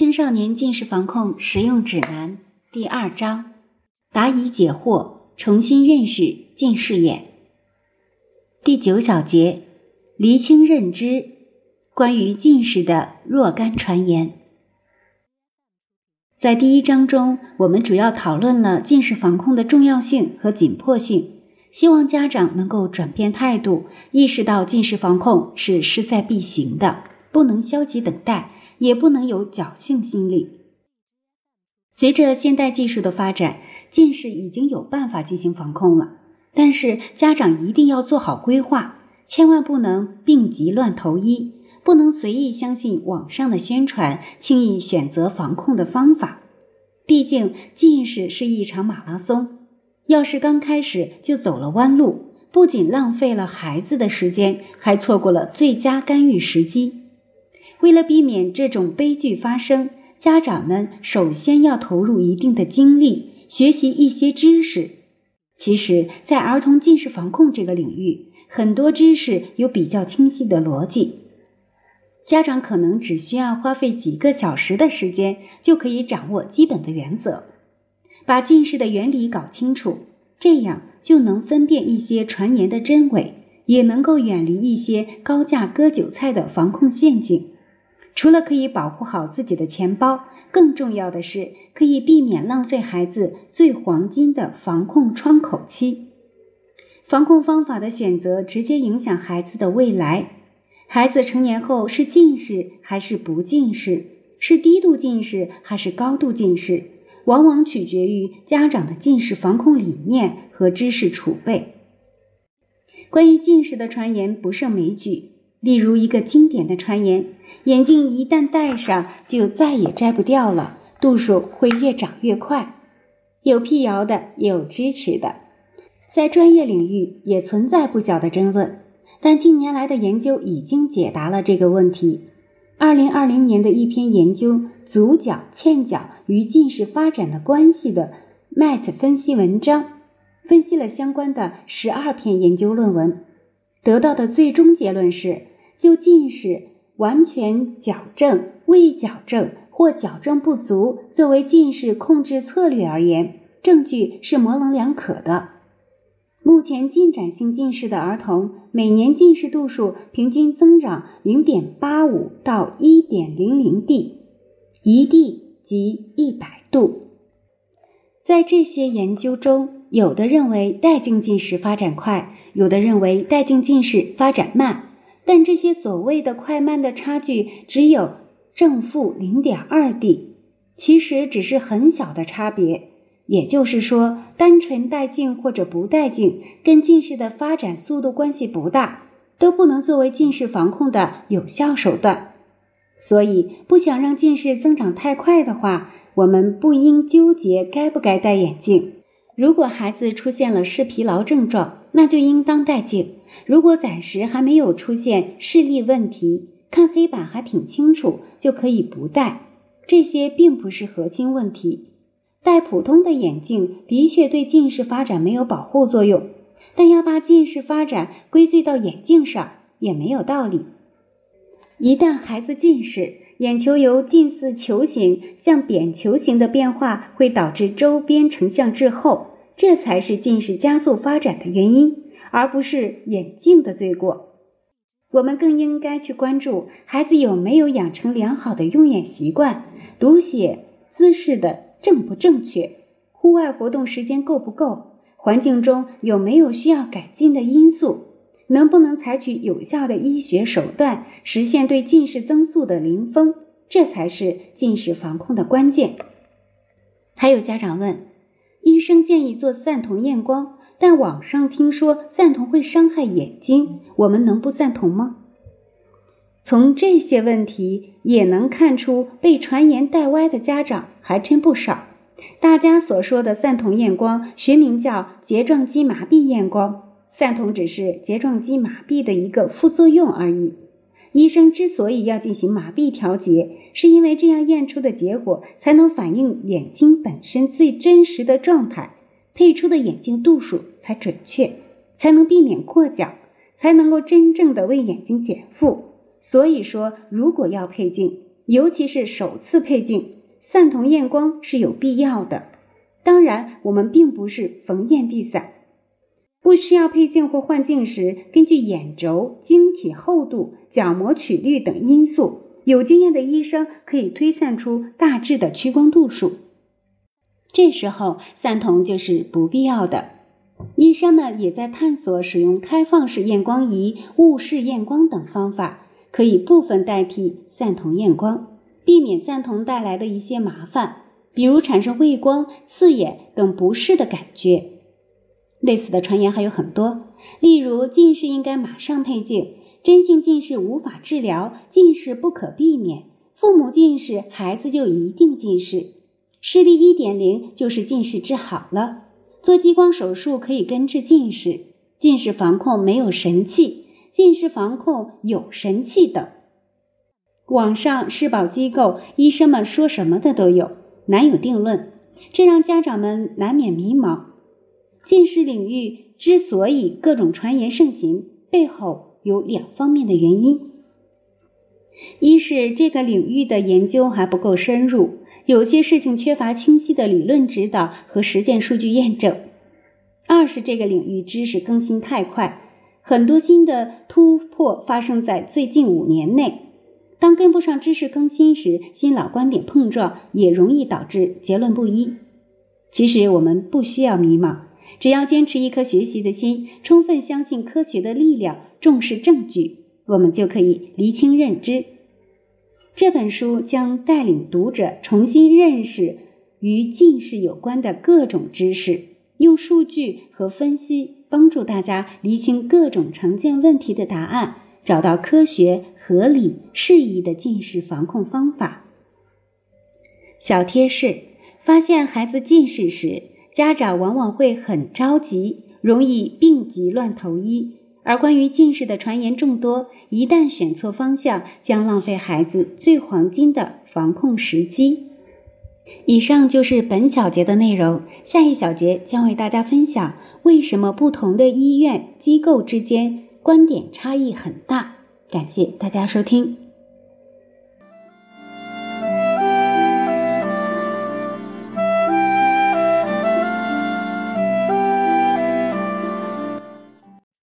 青少年近视防控实用指南第二章：答疑解惑，重新认识近视眼。第九小节：厘清认知，关于近视的若干传言。在第一章中，我们主要讨论了近视防控的重要性和紧迫性，希望家长能够转变态度，意识到近视防控是势在必行的，不能消极等待。也不能有侥幸心理。随着现代技术的发展，近视已经有办法进行防控了。但是家长一定要做好规划，千万不能病急乱投医，不能随意相信网上的宣传，轻易选择防控的方法。毕竟近视是一场马拉松，要是刚开始就走了弯路，不仅浪费了孩子的时间，还错过了最佳干预时机。为了避免这种悲剧发生，家长们首先要投入一定的精力学习一些知识。其实，在儿童近视防控这个领域，很多知识有比较清晰的逻辑，家长可能只需要花费几个小时的时间就可以掌握基本的原则，把近视的原理搞清楚，这样就能分辨一些传言的真伪，也能够远离一些高价割韭菜的防控陷阱。除了可以保护好自己的钱包，更重要的是可以避免浪费孩子最黄金的防控窗口期。防控方法的选择直接影响孩子的未来。孩子成年后是近视还是不近视，是低度近视还是高度近视，往往取决于家长的近视防控理念和知识储备。关于近视的传言不胜枚举，例如一个经典的传言。眼镜一旦戴上，就再也摘不掉了，度数会越长越快。有辟谣的，也有支持的，在专业领域也存在不小的争论。但近年来的研究已经解答了这个问题。二零二零年的一篇研究《足角嵌角与近视发展的关系》的 MET 分析文章，分析了相关的十二篇研究论文，得到的最终结论是，就近视。完全矫正、未矫正或矫正不足，作为近视控制策略而言，证据是模棱两可的。目前进展性近视的儿童每年近视度数平均增长零点八五到一点零零 d，一 d 即一百度。在这些研究中，有的认为带镜近视发展快，有的认为带镜近视发展慢。但这些所谓的快慢的差距只有正负零点二 d，其实只是很小的差别。也就是说，单纯带镜或者不带镜跟近视的发展速度关系不大，都不能作为近视防控的有效手段。所以，不想让近视增长太快的话，我们不应纠结该不该戴眼镜。如果孩子出现了视疲劳症状，那就应当戴镜。如果暂时还没有出现视力问题，看黑板还挺清楚，就可以不戴。这些并不是核心问题。戴普通的眼镜的确对近视发展没有保护作用，但要把近视发展归罪到眼镜上也没有道理。一旦孩子近视，眼球由近似球形向扁球形的变化会导致周边成像滞后，这才是近视加速发展的原因。而不是眼镜的罪过，我们更应该去关注孩子有没有养成良好的用眼习惯，读写姿势的正不正确，户外活动时间够不够，环境中有没有需要改进的因素，能不能采取有效的医学手段实现对近视增速的零封，这才是近视防控的关键。还有家长问，医生建议做散瞳验光。但网上听说散瞳会伤害眼睛，我们能不赞同吗？从这些问题也能看出，被传言带歪的家长还真不少。大家所说的散瞳验光，学名叫睫状肌麻痹验光，散瞳只是睫状肌麻痹的一个副作用而已。医生之所以要进行麻痹调节，是因为这样验出的结果才能反映眼睛本身最真实的状态。配出的眼镜度数才准确，才能避免过角，才能够真正的为眼睛减负。所以说，如果要配镜，尤其是首次配镜，散瞳验光是有必要的。当然，我们并不是逢验必散，不需要配镜或换镜时，根据眼轴、晶体厚度、角膜曲率等因素，有经验的医生可以推算出大致的屈光度数。这时候散瞳就是不必要的。医生们也在探索使用开放式验光仪、雾式验光等方法，可以部分代替散瞳验光，避免散瞳带来的一些麻烦。比如产生畏光、刺眼等不适的感觉。类似的传言还有很多，例如近视应该马上配镜，真性近视无法治疗，近视不可避免，父母近视，孩子就一定近视，视力一点零就是近视治好了，做激光手术可以根治近视，近视防控没有神器，近视防控有神器等。网上、视保机构、医生们说什么的都有。难有定论，这让家长们难免迷茫。近视领域之所以各种传言盛行，背后有两方面的原因：一是这个领域的研究还不够深入，有些事情缺乏清晰的理论指导和实践数据验证；二是这个领域知识更新太快，很多新的突破发生在最近五年内。当跟不上知识更新时，新老观点碰撞也容易导致结论不一。其实我们不需要迷茫，只要坚持一颗学习的心，充分相信科学的力量，重视证据，我们就可以厘清认知。这本书将带领读者重新认识与近视有关的各种知识，用数据和分析帮助大家厘清各种常见问题的答案。找到科学、合理、适宜的近视防控方法。小贴士：发现孩子近视时，家长往往会很着急，容易病急乱投医。而关于近视的传言众多，一旦选错方向，将浪费孩子最黄金的防控时机。以上就是本小节的内容，下一小节将为大家分享为什么不同的医院机构之间。观点差异很大，感谢大家收听。